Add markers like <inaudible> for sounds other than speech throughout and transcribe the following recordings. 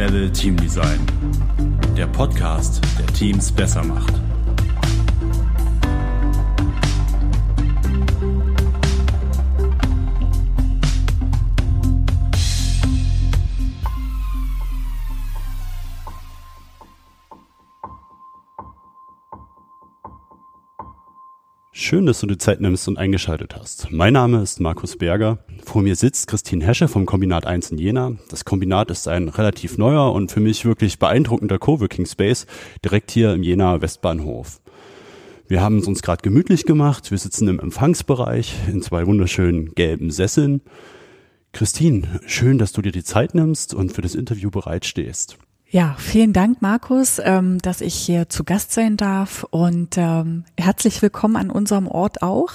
Level Team Design. Der Podcast, der Teams besser macht. Schön, dass du die Zeit nimmst und eingeschaltet hast. Mein Name ist Markus Berger. Vor mir sitzt Christine Hesche vom Kombinat 1 in Jena. Das Kombinat ist ein relativ neuer und für mich wirklich beeindruckender Coworking Space direkt hier im Jena Westbahnhof. Wir haben es uns gerade gemütlich gemacht. Wir sitzen im Empfangsbereich in zwei wunderschönen gelben Sesseln. Christine, schön, dass du dir die Zeit nimmst und für das Interview bereitstehst. Ja, vielen Dank, Markus, ähm, dass ich hier zu Gast sein darf und ähm, herzlich willkommen an unserem Ort auch.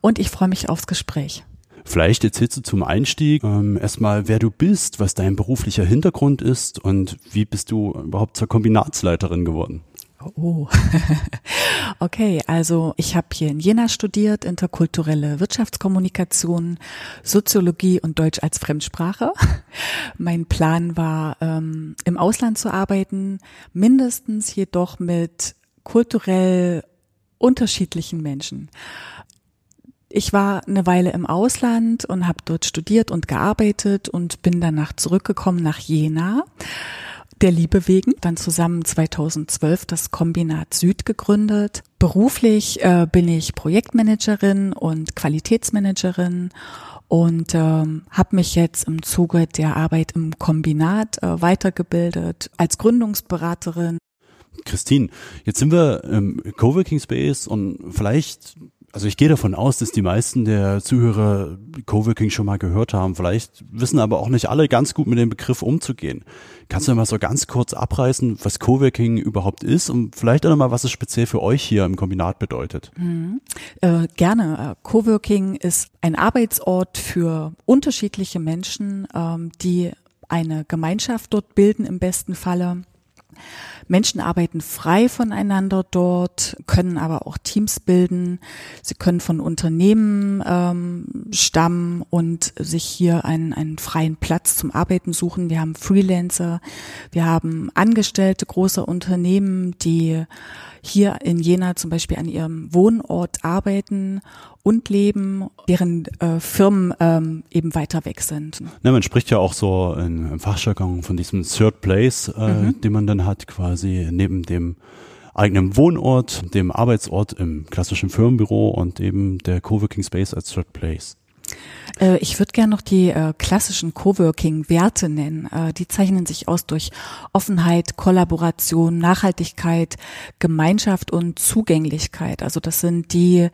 Und ich freue mich aufs Gespräch. Vielleicht erzählst du zum Einstieg ähm, erstmal, wer du bist, was dein beruflicher Hintergrund ist und wie bist du überhaupt zur Kombinatsleiterin geworden? Oh, <laughs> okay. Also ich habe hier in Jena studiert, interkulturelle Wirtschaftskommunikation, Soziologie und Deutsch als Fremdsprache. <laughs> Mein Plan war, ähm, im Ausland zu arbeiten, mindestens jedoch mit kulturell unterschiedlichen Menschen. Ich war eine Weile im Ausland und habe dort studiert und gearbeitet und bin danach zurückgekommen nach Jena der Liebe wegen, dann zusammen 2012 das Kombinat Süd gegründet. Beruflich äh, bin ich Projektmanagerin und Qualitätsmanagerin und ähm, habe mich jetzt im Zuge der Arbeit im Kombinat äh, weitergebildet als Gründungsberaterin. Christine, jetzt sind wir im Coworking Space und vielleicht also ich gehe davon aus, dass die meisten der Zuhörer Coworking schon mal gehört haben. Vielleicht wissen aber auch nicht alle ganz gut mit dem Begriff umzugehen. Kannst du mal so ganz kurz abreißen, was Coworking überhaupt ist und vielleicht auch nochmal, was es speziell für euch hier im Kombinat bedeutet? Mhm. Äh, gerne. Äh, Coworking ist ein Arbeitsort für unterschiedliche Menschen, ähm, die eine Gemeinschaft dort bilden im besten Falle Menschen arbeiten frei voneinander dort, können aber auch Teams bilden. Sie können von Unternehmen ähm, stammen und sich hier einen, einen freien Platz zum Arbeiten suchen. Wir haben Freelancer, wir haben Angestellte großer Unternehmen, die hier in Jena zum Beispiel an ihrem Wohnort arbeiten und leben, während äh, Firmen ähm, eben weiter weg sind. Na, man spricht ja auch so in, im Fachjargon von diesem Third Place, äh, mhm. den man dann hat, quasi neben dem eigenen Wohnort, dem Arbeitsort im klassischen Firmenbüro und eben der Coworking Space als Third Place. Äh, ich würde gerne noch die äh, klassischen Coworking-Werte nennen. Äh, die zeichnen sich aus durch Offenheit, Kollaboration, Nachhaltigkeit, Gemeinschaft und Zugänglichkeit. Also das sind die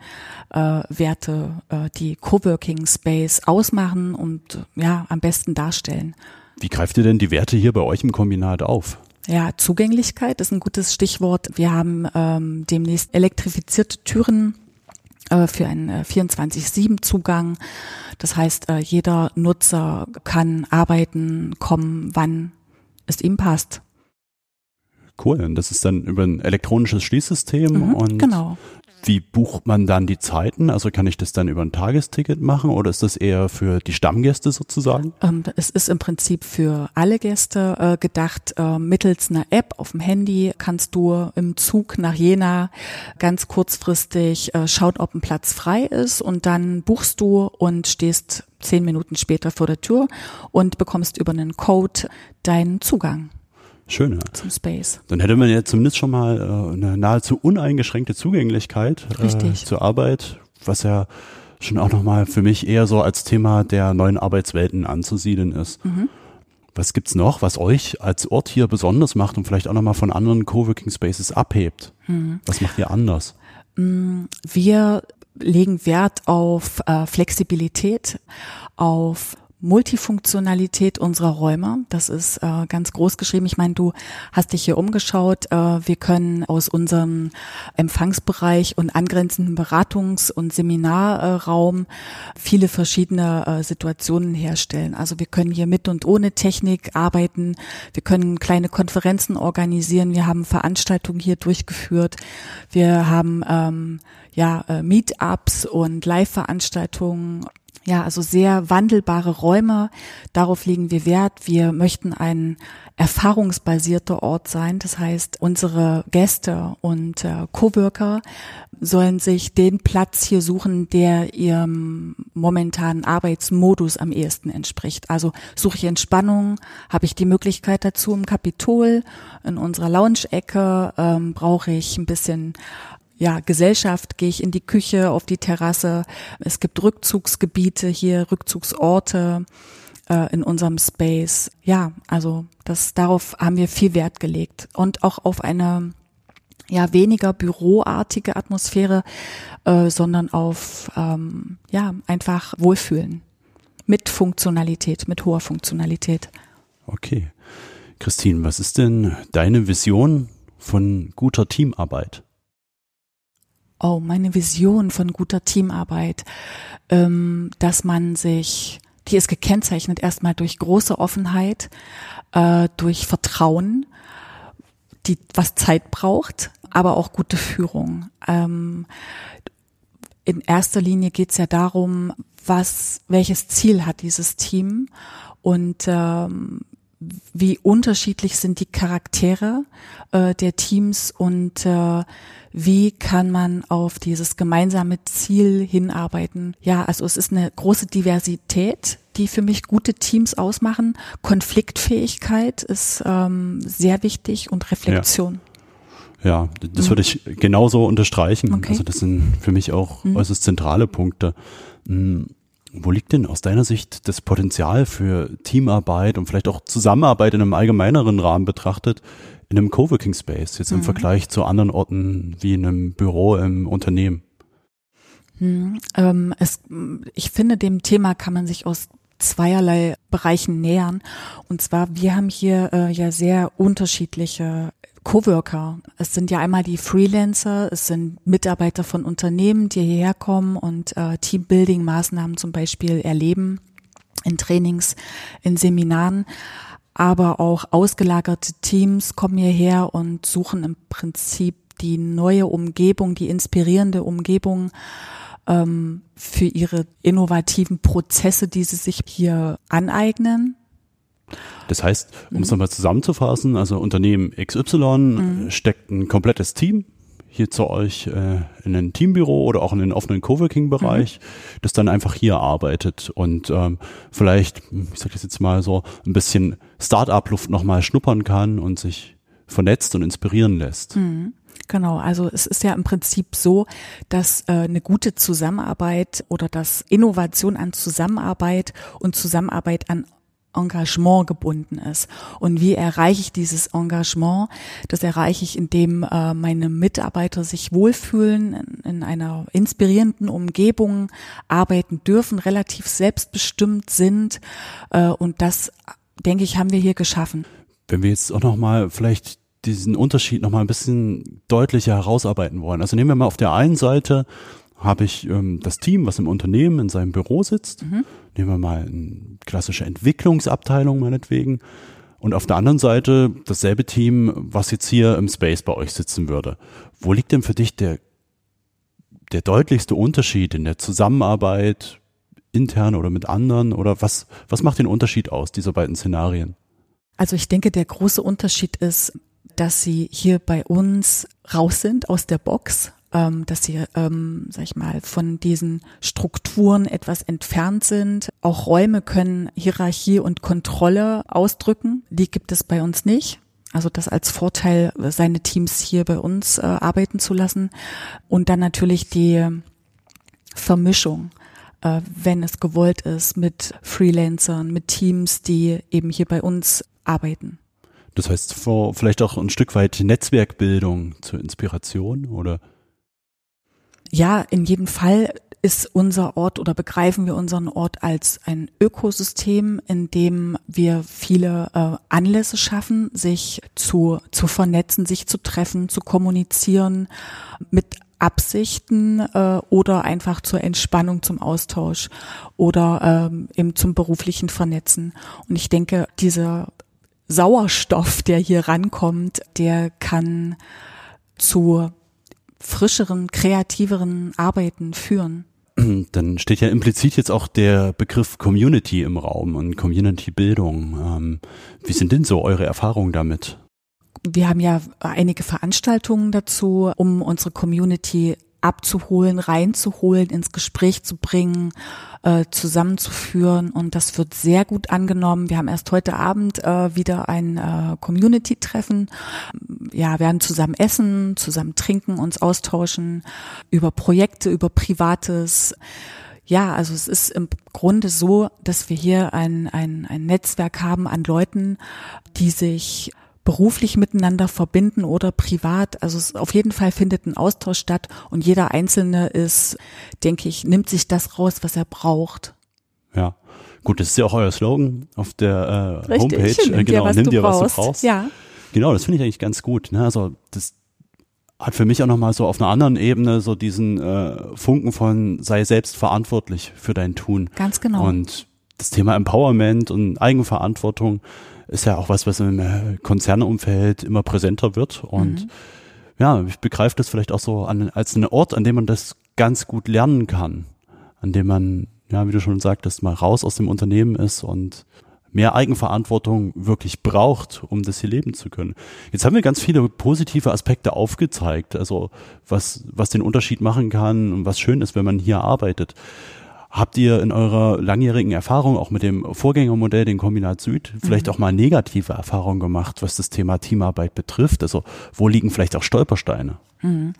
äh, Werte, äh, die Coworking Space ausmachen und ja am besten darstellen. Wie greift ihr denn die Werte hier bei euch im Kombinat auf? Ja, Zugänglichkeit ist ein gutes Stichwort. Wir haben ähm, demnächst elektrifizierte Türen für einen 24-7-Zugang. Äh, das heißt, äh, jeder Nutzer kann arbeiten, kommen, wann es ihm passt. Cool, und das ist dann über ein elektronisches Schließsystem mhm, und genau. Wie bucht man dann die Zeiten? Also kann ich das dann über ein Tagesticket machen oder ist das eher für die Stammgäste sozusagen? Ähm, es ist im Prinzip für alle Gäste äh, gedacht. Äh, mittels einer App auf dem Handy kannst du im Zug nach Jena ganz kurzfristig äh, schauen, ob ein Platz frei ist und dann buchst du und stehst zehn Minuten später vor der Tür und bekommst über einen Code deinen Zugang. Schön, ja. Zum Space. Dann hätte man ja zumindest schon mal äh, eine nahezu uneingeschränkte Zugänglichkeit äh, zur Arbeit, was ja schon auch nochmal für mich eher so als Thema der neuen Arbeitswelten anzusiedeln ist. Mhm. Was gibt's noch, was euch als Ort hier besonders macht und vielleicht auch nochmal von anderen Coworking Spaces abhebt? Mhm. Was macht ihr anders? Mm, wir legen Wert auf äh, Flexibilität, auf Multifunktionalität unserer Räume. Das ist äh, ganz groß geschrieben. Ich meine, du hast dich hier umgeschaut. Äh, wir können aus unserem Empfangsbereich und angrenzenden Beratungs- und Seminarraum viele verschiedene äh, Situationen herstellen. Also wir können hier mit und ohne Technik arbeiten. Wir können kleine Konferenzen organisieren. Wir haben Veranstaltungen hier durchgeführt. Wir haben ähm, ja äh, Meetups und Live-Veranstaltungen ja, also sehr wandelbare Räume. Darauf legen wir Wert. Wir möchten ein erfahrungsbasierter Ort sein. Das heißt, unsere Gäste und äh, Coworker sollen sich den Platz hier suchen, der ihrem momentanen Arbeitsmodus am ehesten entspricht. Also suche ich Entspannung, habe ich die Möglichkeit dazu im Kapitol, in unserer Lounge-Ecke ähm, brauche ich ein bisschen ja, Gesellschaft, gehe ich in die Küche, auf die Terrasse. Es gibt Rückzugsgebiete hier, Rückzugsorte äh, in unserem Space. Ja, also das darauf haben wir viel Wert gelegt und auch auf eine ja weniger büroartige Atmosphäre, äh, sondern auf ähm, ja einfach Wohlfühlen mit Funktionalität, mit hoher Funktionalität. Okay, Christine, was ist denn deine Vision von guter Teamarbeit? Oh, meine Vision von guter Teamarbeit, ähm, dass man sich, die ist gekennzeichnet erstmal durch große Offenheit, äh, durch Vertrauen, die was Zeit braucht, aber auch gute Führung. Ähm, in erster Linie geht es ja darum, was, welches Ziel hat dieses Team und ähm, wie unterschiedlich sind die Charaktere äh, der Teams und äh, wie kann man auf dieses gemeinsame Ziel hinarbeiten. Ja, also es ist eine große Diversität, die für mich gute Teams ausmachen. Konfliktfähigkeit ist ähm, sehr wichtig und Reflexion. Ja. ja das mhm. würde ich genauso unterstreichen. Okay. Also das sind für mich auch mhm. äußerst zentrale Punkte. Mhm wo liegt denn aus deiner Sicht das Potenzial für Teamarbeit und vielleicht auch Zusammenarbeit in einem allgemeineren Rahmen betrachtet in einem Coworking Space, jetzt im mhm. Vergleich zu anderen Orten wie in einem Büro im Unternehmen? Hm, ähm, es, ich finde, dem Thema kann man sich aus zweierlei Bereichen nähern. Und zwar, wir haben hier äh, ja sehr unterschiedliche Coworker. Es sind ja einmal die Freelancer, es sind Mitarbeiter von Unternehmen, die hierher kommen und äh, Teambuilding-Maßnahmen zum Beispiel erleben in Trainings, in Seminaren. Aber auch ausgelagerte Teams kommen hierher und suchen im Prinzip die neue Umgebung, die inspirierende Umgebung ähm, für ihre innovativen Prozesse, die sie sich hier aneignen. Das heißt, um es nochmal zusammenzufassen, also Unternehmen XY mhm. steckt ein komplettes Team hier zu euch äh, in ein Teambüro oder auch in den offenen Coworking-Bereich, mhm. das dann einfach hier arbeitet und ähm, vielleicht, ich sage das jetzt mal so, ein bisschen Start-up-Luft nochmal schnuppern kann und sich vernetzt und inspirieren lässt. Mhm. Genau, also es ist ja im Prinzip so, dass äh, eine gute Zusammenarbeit oder dass Innovation an Zusammenarbeit und Zusammenarbeit an Engagement gebunden ist. Und wie erreiche ich dieses Engagement? Das erreiche ich, indem äh, meine Mitarbeiter sich wohlfühlen, in, in, einer inspirierenden Umgebung arbeiten dürfen, relativ selbstbestimmt sind. Äh, und das, denke ich, haben wir hier geschaffen. Wenn wir jetzt auch nochmal vielleicht diesen Unterschied nochmal ein bisschen deutlicher herausarbeiten wollen. Also nehmen wir mal auf der einen Seite habe ich ähm, das Team, was im Unternehmen in seinem Büro sitzt. Mhm. Nehmen wir mal eine klassische Entwicklungsabteilung meinetwegen. Und auf der anderen Seite dasselbe Team, was jetzt hier im Space bei euch sitzen würde. Wo liegt denn für dich der, der deutlichste Unterschied in der Zusammenarbeit intern oder mit anderen? Oder was, was macht den Unterschied aus, dieser beiden Szenarien? Also ich denke, der große Unterschied ist, dass sie hier bei uns raus sind aus der Box ähm, dass sie, ähm, sag ich mal, von diesen Strukturen etwas entfernt sind. Auch Räume können Hierarchie und Kontrolle ausdrücken. Die gibt es bei uns nicht. Also das als Vorteil, seine Teams hier bei uns äh, arbeiten zu lassen. Und dann natürlich die Vermischung, äh, wenn es gewollt ist, mit Freelancern, mit Teams, die eben hier bei uns arbeiten. Das heißt, vielleicht auch ein Stück weit Netzwerkbildung zur Inspiration oder? Ja, in jedem Fall ist unser Ort oder begreifen wir unseren Ort als ein Ökosystem, in dem wir viele äh, Anlässe schaffen, sich zu, zu vernetzen, sich zu treffen, zu kommunizieren mit Absichten äh, oder einfach zur Entspannung, zum Austausch oder ähm, eben zum beruflichen Vernetzen. Und ich denke, dieser Sauerstoff, der hier rankommt, der kann zu frischeren, kreativeren Arbeiten führen. <clears throat> dann steht ja implizit jetzt auch der Begriff Community im Raum und Community-Bildung. Ähm, wie sind denn so eure Erfahrungen damit? Wir haben ja einige Veranstaltungen dazu, um unsere Community abzuholen, reinzuholen, ins Gespräch zu bringen, äh, zusammenzuführen und das wird sehr gut angenommen. Wir haben erst heute Abend äh, wieder ein äh, Community-Treffen. Ja, werden zusammen essen, zusammen trinken, uns austauschen über Projekte, über Privates. Ja, also es ist im Grunde so, dass wir hier ein, ein, ein Netzwerk haben an Leuten, die sich beruflich miteinander verbinden oder privat. Also auf jeden Fall findet ein Austausch statt und jeder Einzelne ist, denke ich, nimmt sich das raus, was er braucht. Ja. Gut, das ist ja auch euer Slogan auf der äh, Homepage. Nimm genau, dir, nimm dir, was du brauchst. Ja. Genau, das finde ich eigentlich ganz gut. Ne? Also das hat für mich auch nochmal so auf einer anderen Ebene so diesen äh, Funken von sei selbst verantwortlich für dein Tun. Ganz genau. Und das Thema Empowerment und Eigenverantwortung ist ja auch was, was im äh, Konzernumfeld immer präsenter wird. Und mhm. ja, ich begreife das vielleicht auch so an, als einen Ort, an dem man das ganz gut lernen kann. An dem man, ja, wie du schon sagtest, mal raus aus dem Unternehmen ist und mehr Eigenverantwortung wirklich braucht, um das hier leben zu können. Jetzt haben wir ganz viele positive Aspekte aufgezeigt, also was, was den Unterschied machen kann und was schön ist, wenn man hier arbeitet. Habt ihr in eurer langjährigen Erfahrung auch mit dem Vorgängermodell, den Kombinat Süd, vielleicht mhm. auch mal negative Erfahrungen gemacht, was das Thema Teamarbeit betrifft? Also wo liegen vielleicht auch Stolpersteine? Mhm.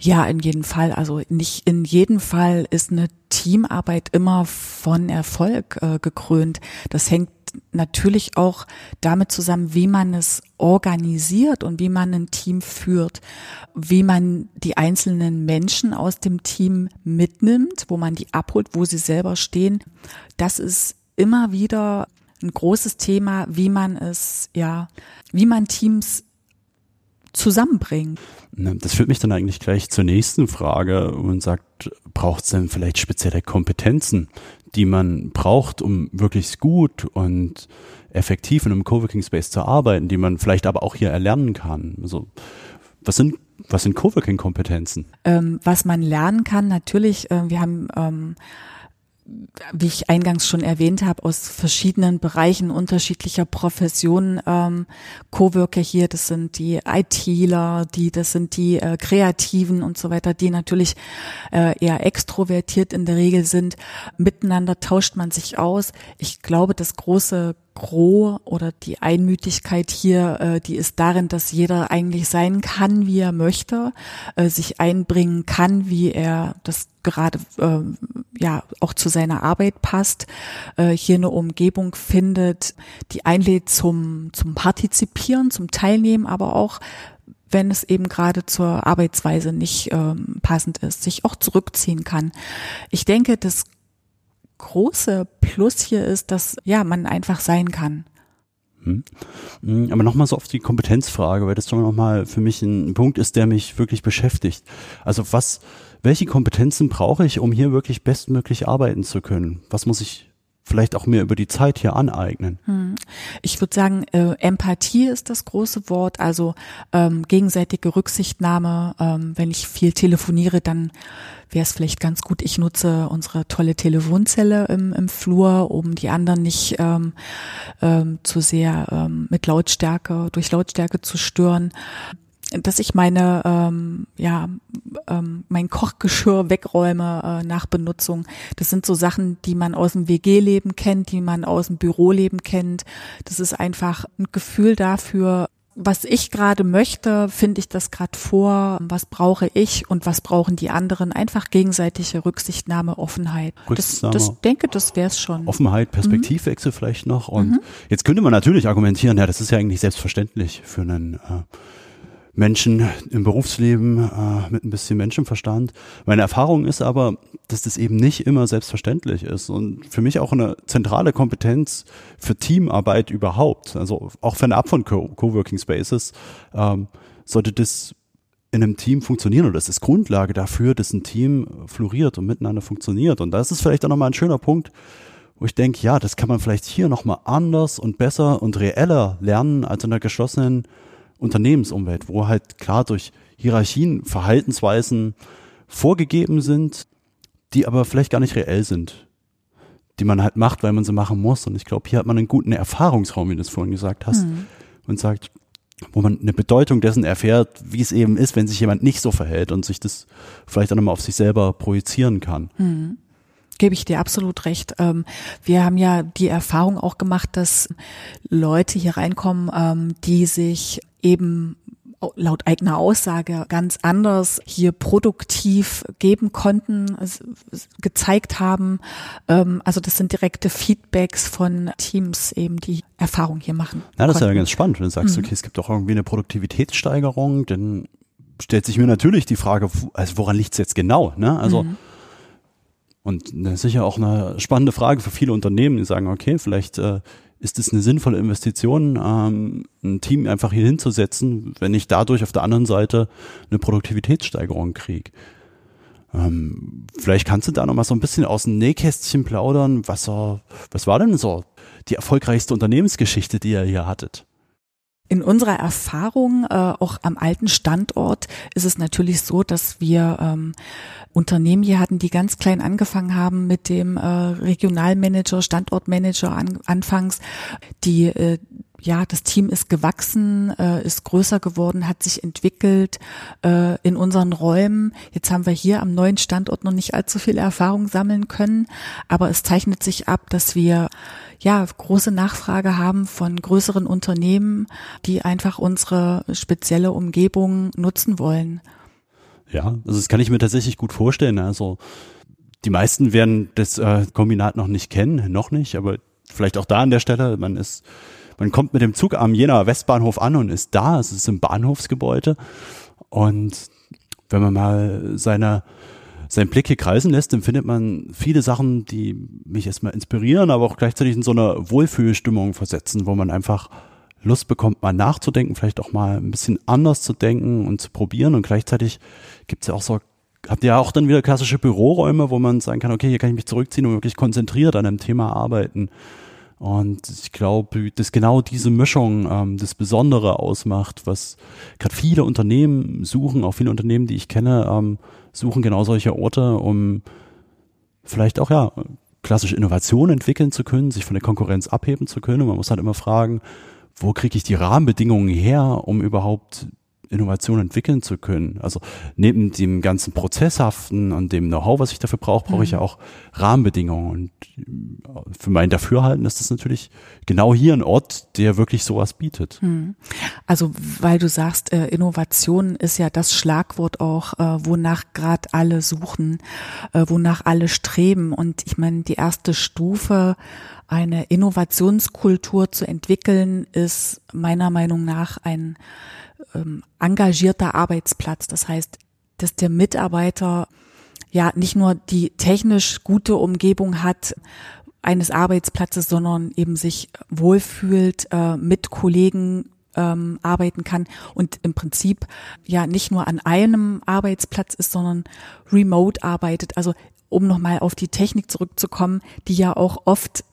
Ja, in jedem Fall. Also nicht in jedem Fall ist eine Teamarbeit immer von Erfolg äh, gekrönt. Das hängt natürlich auch damit zusammen, wie man es organisiert und wie man ein Team führt, wie man die einzelnen Menschen aus dem Team mitnimmt, wo man die abholt, wo sie selber stehen. Das ist immer wieder ein großes Thema, wie man es, ja, wie man Teams zusammenbringt. Das führt mich dann eigentlich gleich zur nächsten Frage und sagt, braucht es denn vielleicht spezielle Kompetenzen, die man braucht, um wirklich gut und effektiv in einem Coworking Space zu arbeiten, die man vielleicht aber auch hier erlernen kann? Also, was sind was sind Coworking-Kompetenzen? Ähm, was man lernen kann, natürlich, äh, wir haben ähm, wie ich eingangs schon erwähnt habe, aus verschiedenen Bereichen unterschiedlicher Professionen ähm, Coworker hier. Das sind die ITler, die, das sind die äh, Kreativen und so weiter, die natürlich äh, eher extrovertiert in der Regel sind. Miteinander tauscht man sich aus. Ich glaube, das große Gros oder die Einmütigkeit hier, äh, die ist darin, dass jeder eigentlich sein kann, wie er möchte, äh, sich einbringen kann, wie er das gerade äh, ja auch zu seiner Arbeit passt, äh, hier eine Umgebung findet, die einlädt zum zum Partizipieren, zum Teilnehmen, aber auch wenn es eben gerade zur Arbeitsweise nicht ähm, passend ist, sich auch zurückziehen kann. Ich denke, das große Plus hier ist, dass ja man einfach sein kann. Hm. hm aber nochmal so auf die Kompetenzfrage, weil das doch nochmal für mich ein Punkt ist, der mich wirklich beschäftigt. Also was, welche Kompetenzen brauche ich, um hier wirklich bestmöglich arbeiten zu können? Was muss ich vielleicht auch mir über die Zeit hier aneignen? Hm. Ich würde sagen, äh, Empathie ist das große Wort, also ähm, gegenseitige Rücksichtnahme. Ähm, wenn ich viel telefoniere, dann wäre es vielleicht ganz gut, ich nutze unsere tolle Telefonzelle im, im Flur, um die anderen nicht ähm, ähm, zu sehr ähm, mit Lautstärke, durch Lautstärke zu stören dass ich meine, ähm, ja, ähm, mein Kochgeschirr wegräume äh, nach Benutzung. Das sind so Sachen, die man aus dem WG-Leben kennt, die man aus dem Büroleben kennt. Das ist einfach ein Gefühl dafür, was ich gerade möchte, finde ich das gerade vor, was brauche ich und was brauchen die anderen. Einfach gegenseitige Rücksichtnahme, Offenheit. Rücksichtnahme, das, das denke, das wäre es schon. Offenheit, Perspektivwechsel mhm. vielleicht noch. Und mhm. jetzt könnte man natürlich argumentieren, ja, das ist ja eigentlich selbstverständlich für einen äh, Menschen im Berufsleben äh, mit ein bisschen Menschenverstand. Meine Erfahrung ist aber, dass das eben nicht immer selbstverständlich ist und für mich auch eine zentrale Kompetenz für Teamarbeit überhaupt. Also auch fernab von Co Coworking Spaces ähm, sollte das in einem Team funktionieren oder das ist Grundlage dafür, dass ein Team floriert und miteinander funktioniert. Und das ist vielleicht auch nochmal ein schöner Punkt, wo ich denke, ja, das kann man vielleicht hier nochmal anders und besser und reeller lernen als in einer geschlossenen Unternehmensumwelt, wo halt klar durch Hierarchien, Verhaltensweisen vorgegeben sind, die aber vielleicht gar nicht reell sind, die man halt macht, weil man sie machen muss. Und ich glaube, hier hat man einen guten Erfahrungsraum, wie du es vorhin gesagt hast, mhm. und sagt, wo man eine Bedeutung dessen erfährt, wie es eben ist, wenn sich jemand nicht so verhält und sich das vielleicht auch nochmal auf sich selber projizieren kann. Mhm gebe ich dir absolut recht. Ähm, wir haben ja die Erfahrung auch gemacht, dass Leute hier reinkommen, ähm, die sich eben laut eigener Aussage ganz anders hier produktiv geben konnten, gezeigt haben. Ähm, also das sind direkte Feedbacks von Teams eben, die Erfahrung hier machen. Ja, das konnten. ist ja ganz spannend, wenn du sagst, mhm. okay, es gibt auch irgendwie eine Produktivitätssteigerung, dann stellt sich mir natürlich die Frage, also woran liegt es jetzt genau? Ne? Also mhm. Und das ist sicher auch eine spannende Frage für viele Unternehmen, die sagen, okay, vielleicht äh, ist es eine sinnvolle Investition, ähm, ein Team einfach hier hinzusetzen, wenn ich dadurch auf der anderen Seite eine Produktivitätssteigerung kriege. Ähm, vielleicht kannst du da noch mal so ein bisschen aus dem Nähkästchen plaudern. Was, was war denn so die erfolgreichste Unternehmensgeschichte, die ihr hier hattet? In unserer Erfahrung, äh, auch am alten Standort, ist es natürlich so, dass wir ähm, Unternehmen hier hatten, die ganz klein angefangen haben mit dem äh, Regionalmanager, Standortmanager an, anfangs, die äh, ja, das Team ist gewachsen, äh, ist größer geworden, hat sich entwickelt äh, in unseren Räumen. Jetzt haben wir hier am neuen Standort noch nicht allzu viel Erfahrung sammeln können, aber es zeichnet sich ab, dass wir ja große Nachfrage haben von größeren Unternehmen, die einfach unsere spezielle Umgebung nutzen wollen. Ja, also das kann ich mir tatsächlich gut vorstellen. Also die meisten werden das äh, Kombinat noch nicht kennen, noch nicht, aber vielleicht auch da an der Stelle, man ist man kommt mit dem Zug am Jenaer Westbahnhof an und ist da. Es ist im Bahnhofsgebäude. Und wenn man mal seine, seinen Blick hier kreisen lässt, dann findet man viele Sachen, die mich erstmal inspirieren, aber auch gleichzeitig in so eine Wohlfühlstimmung versetzen, wo man einfach Lust bekommt, mal nachzudenken, vielleicht auch mal ein bisschen anders zu denken und zu probieren. Und gleichzeitig gibt's ja auch so, habt ihr ja auch dann wieder klassische Büroräume, wo man sagen kann, okay, hier kann ich mich zurückziehen und wirklich konzentriert an einem Thema arbeiten. Und ich glaube, dass genau diese Mischung ähm, das Besondere ausmacht, was gerade viele Unternehmen suchen, auch viele Unternehmen, die ich kenne, ähm, suchen genau solche Orte, um vielleicht auch ja klassische Innovation entwickeln zu können, sich von der Konkurrenz abheben zu können. Und man muss halt immer fragen, wo kriege ich die Rahmenbedingungen her, um überhaupt Innovation entwickeln zu können. Also neben dem ganzen Prozesshaften und dem Know-how, was ich dafür brauche, brauche ich ja mhm. auch Rahmenbedingungen. Und äh, für mein Dafürhalten ist das natürlich genau hier ein Ort, der wirklich sowas bietet. Mhm. Also weil du sagst, äh, Innovation ist ja das Schlagwort auch, äh, wonach gerade alle suchen, wonach alle streben. Und ich meine, die erste Stufe eine Innovationskultur zu entwickeln, ist meiner Meinung nach ein ähm, engagierter Arbeitsplatz. Das heißt, dass der Mitarbeiter ja nicht nur die technisch gute Umgebung hat eines Arbeitsplatzes, sondern eben sich wohlfühlt, äh, mit Kollegen ähm, arbeiten kann und im Prinzip ja nicht nur an einem Arbeitsplatz ist, sondern remote arbeitet. Also um nochmal auf die Technik zurückzukommen, die ja auch oft,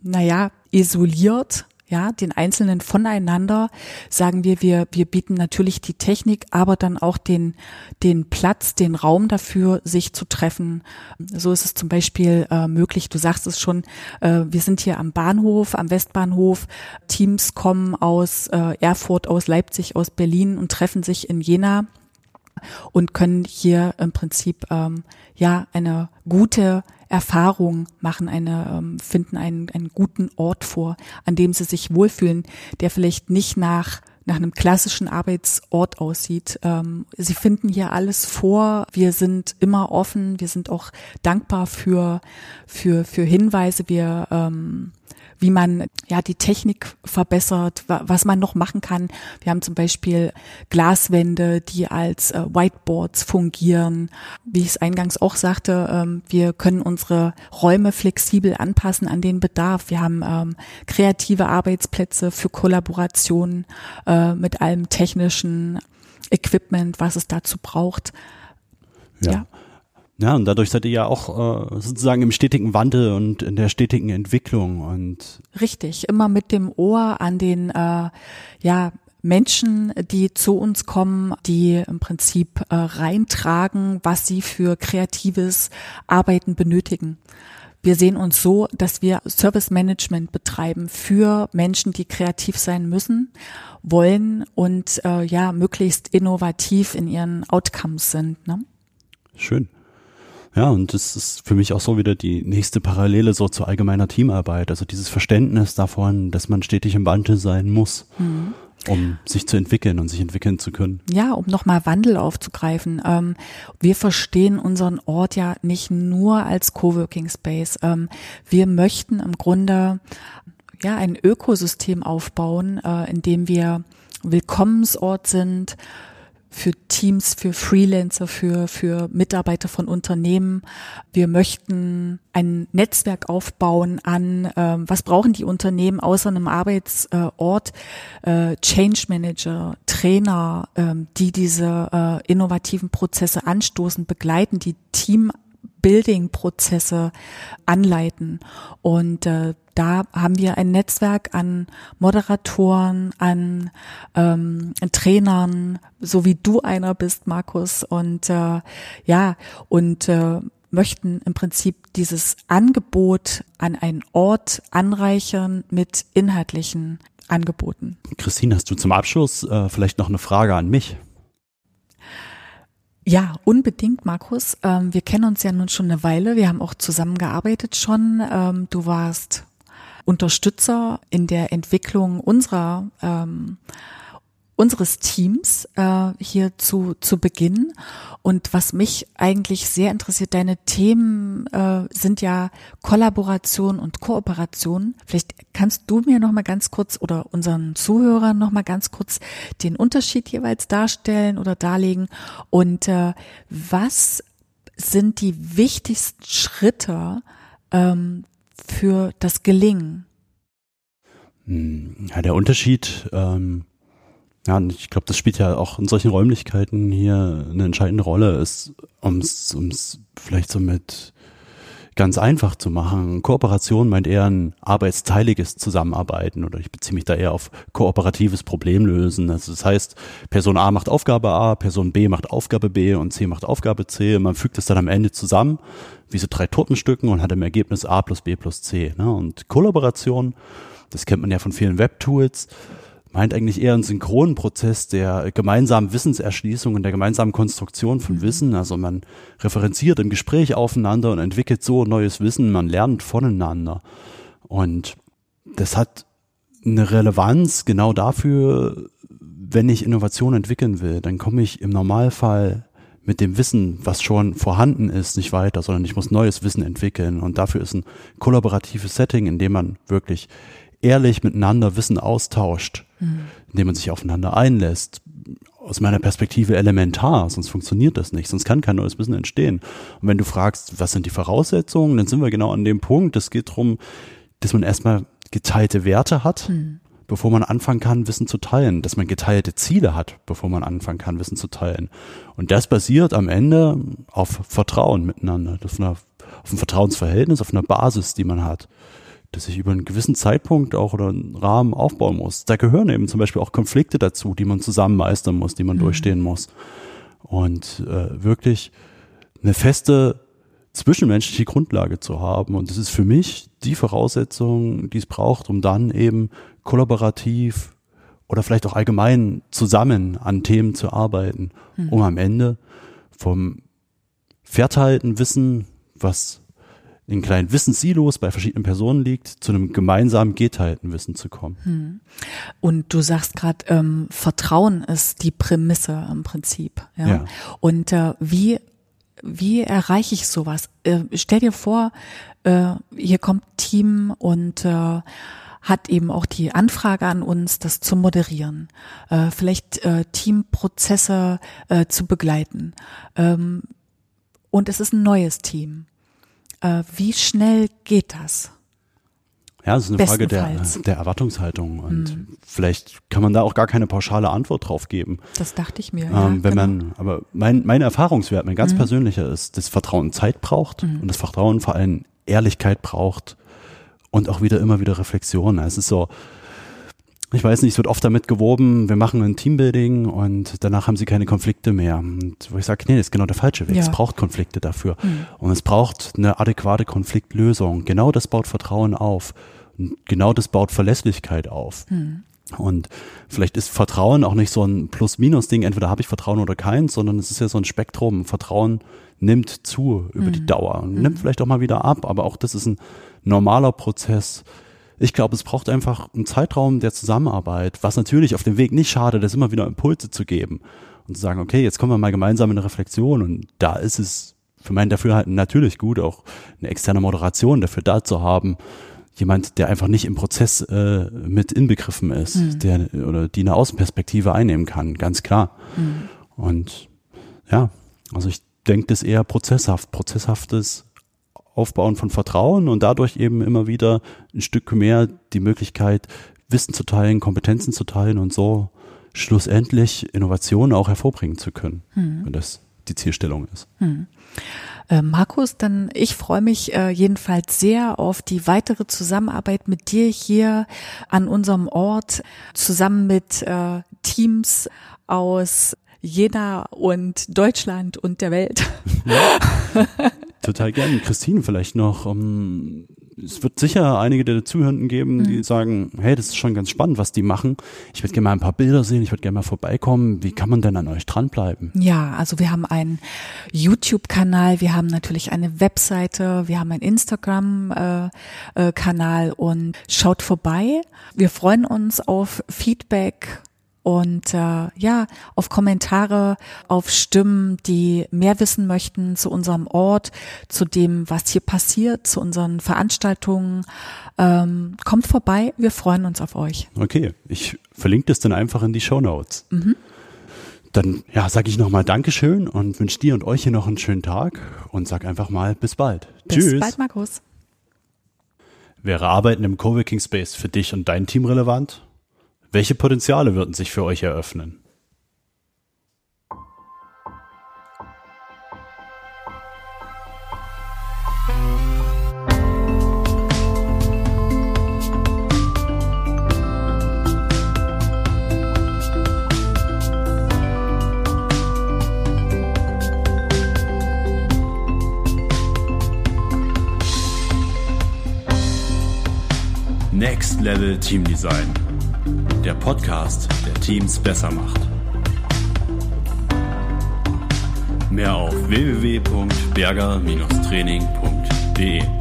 naja, isoliert ja, den Einzelnen voneinander, sagen wir, wir, wir bieten natürlich die Technik, aber dann auch den, den Platz, den Raum dafür, sich zu treffen. So ist es zum Beispiel äh, möglich, du sagst es schon, äh, wir sind hier am Bahnhof, am Westbahnhof, Teams kommen aus äh, Erfurt, aus Leipzig, aus Berlin und treffen sich in Jena und können hier im Prinzip ähm, ja eine gute Erfahrung machen, eine, ähm, finden einen, einen guten Ort vor, an dem sie sich wohlfühlen, der vielleicht nicht nach nach einem klassischen Arbeitsort aussieht. Ähm, sie finden hier alles vor. Wir sind immer offen. Wir sind auch dankbar für für für Hinweise. Wir ähm, wie man ja die Technik verbessert, was man noch machen kann. Wir haben zum Beispiel Glaswände, die als äh, Whiteboards fungieren. Wie ich es eingangs auch sagte, ähm, wir können unsere Räume flexibel anpassen an den Bedarf. Wir haben ähm, kreative Arbeitsplätze für Kollaboration äh, mit allem technischen Equipment, was es dazu braucht. ja. ja. Ja, und dadurch seid ihr ja auch äh, sozusagen im stetigen Wandel und in der stetigen Entwicklung und richtig immer mit dem Ohr an den äh, ja Menschen, die zu uns kommen, die im Prinzip äh, reintragen, was sie für kreatives Arbeiten benötigen. Wir sehen uns so, dass wir Service Management betreiben für Menschen, die kreativ sein müssen, wollen und äh, ja möglichst innovativ in ihren Outcomes sind. Ne? Schön. Ja, und das ist für mich auch so wieder die nächste Parallele so zu allgemeiner Teamarbeit. Also dieses Verständnis davon, dass man stetig im Wandel sein muss. Mhm um sich zu entwickeln und sich entwickeln zu können. Ja, um nochmal Wandel aufzugreifen. Ähm, wir verstehen unseren Ort ja nicht nur als Coworking Space. Ähm, wir möchten im Grunde ja ein Ökosystem aufbauen, äh, in dem wir Willkommensort sind, für Teams, für Freelancer, für, für Mitarbeiter von Unternehmen. Wir möchten ein Netzwerk aufbauen an, ähm, was brauchen die Unternehmen außer einem Arbeitsort, äh, Change Manager, Trainer, ähm, die diese äh, innovativen Prozesse anstoßen, begleiten, die Team Building-Prozesse anleiten. Und äh, da haben wir ein Netzwerk an Moderatoren, an ähm, Trainern, so wie du einer bist, Markus. Und äh, ja, und äh, möchten im Prinzip dieses Angebot an einen Ort anreichern mit inhaltlichen Angeboten. Christine, hast du zum Abschluss äh, vielleicht noch eine Frage an mich? Ja, unbedingt, Markus. Ähm, wir kennen uns ja nun schon eine Weile. Wir haben auch zusammengearbeitet schon. Ähm, du warst Unterstützer in der Entwicklung unserer ähm, unseres Teams äh, hier zu, zu Beginn. Und was mich eigentlich sehr interessiert, deine Themen äh, sind ja Kollaboration und Kooperation. Vielleicht kannst du mir noch mal ganz kurz oder unseren Zuhörern noch mal ganz kurz den Unterschied jeweils darstellen oder darlegen. Und äh, was sind die wichtigsten Schritte ähm, für das Gelingen? Hm, ja, der Unterschied ähm ja, und ich glaube, das spielt ja auch in solchen Räumlichkeiten hier eine entscheidende Rolle, ist, um es vielleicht so mit ganz einfach zu machen. Kooperation meint eher ein arbeitsteiliges Zusammenarbeiten oder ich beziehe mich da eher auf kooperatives Problemlösen. Also das heißt, Person A macht Aufgabe A, Person B macht Aufgabe B und C macht Aufgabe C und man fügt es dann am Ende zusammen, wie so drei Tortenstücken und hat im Ergebnis A plus B plus C. Ne? Und Kollaboration, das kennt man ja von vielen Webtools, meint eigentlich eher einen synchronen Prozess der gemeinsamen Wissenserschließung und der gemeinsamen Konstruktion von mhm. Wissen. Also man referenziert im Gespräch aufeinander und entwickelt so neues Wissen, man lernt voneinander. Und das hat eine Relevanz genau dafür, wenn ich Innovation entwickeln will, dann komme ich im Normalfall mit dem Wissen, was schon vorhanden ist, nicht weiter, sondern ich muss neues Wissen entwickeln. Und dafür ist ein kollaboratives Setting, in dem man wirklich ehrlich miteinander Wissen austauscht, mhm. indem man sich aufeinander einlässt, aus meiner Perspektive elementar, sonst funktioniert das nicht, sonst kann kein neues Wissen entstehen. Und wenn du fragst, was sind die Voraussetzungen, dann sind wir genau an dem Punkt. Es geht darum, dass man erstmal geteilte Werte hat, mhm. bevor man anfangen kann, Wissen zu teilen, dass man geteilte Ziele hat, bevor man anfangen kann, Wissen zu teilen. Und das basiert am Ende auf Vertrauen miteinander, auf, einer, auf einem Vertrauensverhältnis, auf einer Basis, die man hat dass ich über einen gewissen Zeitpunkt auch oder einen Rahmen aufbauen muss. Da gehören eben zum Beispiel auch Konflikte dazu, die man zusammen meistern muss, die man mhm. durchstehen muss. Und äh, wirklich eine feste zwischenmenschliche Grundlage zu haben. Und das ist für mich die Voraussetzung, die es braucht, um dann eben kollaborativ oder vielleicht auch allgemein zusammen an Themen zu arbeiten, mhm. um am Ende vom verteilten Wissen, was in kleinen Wissenssilos bei verschiedenen Personen liegt, zu einem gemeinsamen geteilten Wissen zu kommen. Hm. Und du sagst gerade, ähm, Vertrauen ist die Prämisse im Prinzip. Ja. ja. Und äh, wie wie erreiche ich sowas? Äh, stell dir vor, äh, hier kommt Team und äh, hat eben auch die Anfrage an uns, das zu moderieren, äh, vielleicht äh, Teamprozesse äh, zu begleiten. Ähm, und es ist ein neues Team. Äh, wie schnell geht das? Ja, es ist eine Frage der, der Erwartungshaltung und hm. vielleicht kann man da auch gar keine pauschale Antwort drauf geben. Das dachte ich mir. Ähm, ja, wenn genau. man, aber mein, mein Erfahrungswert, mein ganz hm. persönlicher ist, dass Vertrauen Zeit braucht hm. und das Vertrauen vor allem Ehrlichkeit braucht und auch wieder immer wieder Reflexion. Es ist so, ich weiß nicht, es wird oft damit gewoben, wir machen ein Teambuilding und danach haben sie keine Konflikte mehr. Und wo ich sage, nee, das ist genau der falsche Weg. Ja. Es braucht Konflikte dafür. Mhm. Und es braucht eine adäquate Konfliktlösung. Genau das baut Vertrauen auf. Und genau das baut Verlässlichkeit auf. Mhm. Und vielleicht ist Vertrauen auch nicht so ein Plus-Minus-Ding, entweder habe ich Vertrauen oder keins, sondern es ist ja so ein Spektrum. Vertrauen nimmt zu über mhm. die Dauer und nimmt vielleicht auch mal wieder ab, aber auch das ist ein normaler Prozess ich glaube, es braucht einfach einen Zeitraum der Zusammenarbeit, was natürlich auf dem Weg nicht schade, das immer wieder Impulse zu geben und zu sagen, okay, jetzt kommen wir mal gemeinsam in eine Reflexion und da ist es für meinen Dafürhalten natürlich gut, auch eine externe Moderation dafür da zu haben. Jemand, der einfach nicht im Prozess äh, mit inbegriffen ist, mhm. der oder die eine Außenperspektive einnehmen kann, ganz klar. Mhm. Und ja, also ich denke das eher prozesshaft, prozesshaftes Aufbauen von Vertrauen und dadurch eben immer wieder ein Stück mehr die Möglichkeit, Wissen zu teilen, Kompetenzen zu teilen und so schlussendlich Innovationen auch hervorbringen zu können, hm. wenn das die Zielstellung ist. Hm. Äh, Markus, dann ich freue mich äh, jedenfalls sehr auf die weitere Zusammenarbeit mit dir hier an unserem Ort, zusammen mit äh, Teams aus Jena und Deutschland und der Welt. Ja. <laughs> Total gerne. Christine vielleicht noch. Um, ähm, es wird sicher einige der Zuhörenden geben, die mhm. sagen, hey, das ist schon ganz spannend, was die machen. Ich würde gerne mal ein paar Bilder sehen, ich würde gerne mal vorbeikommen. Wie kann man denn an euch dranbleiben? Ja, also wir haben einen YouTube-Kanal, wir haben natürlich eine Webseite, wir haben einen Instagram-Kanal äh, äh, und schaut vorbei. Wir freuen uns auf Feedback und äh, ja, auf Kommentare, auf Stimmen, die mehr wissen möchten zu unserem Ort, zu dem, was hier passiert, zu unseren Veranstaltungen. Ähm, kommt vorbei, wir freuen uns auf euch. Okay, ich verlinke das dann einfach in die Show Notes. Mhm. Dann ja, sage ich nochmal Dankeschön und wünsche dir und euch hier noch einen schönen Tag und sag einfach mal bis bald. Bis Tschüss. Bis bald, Markus. Wäre Arbeiten im Coworking Space für dich und dein Team relevant? Welche Potenziale würden sich für euch eröffnen? Next Level Team Design der Podcast, der Teams besser macht. Mehr auf www.berger-training.de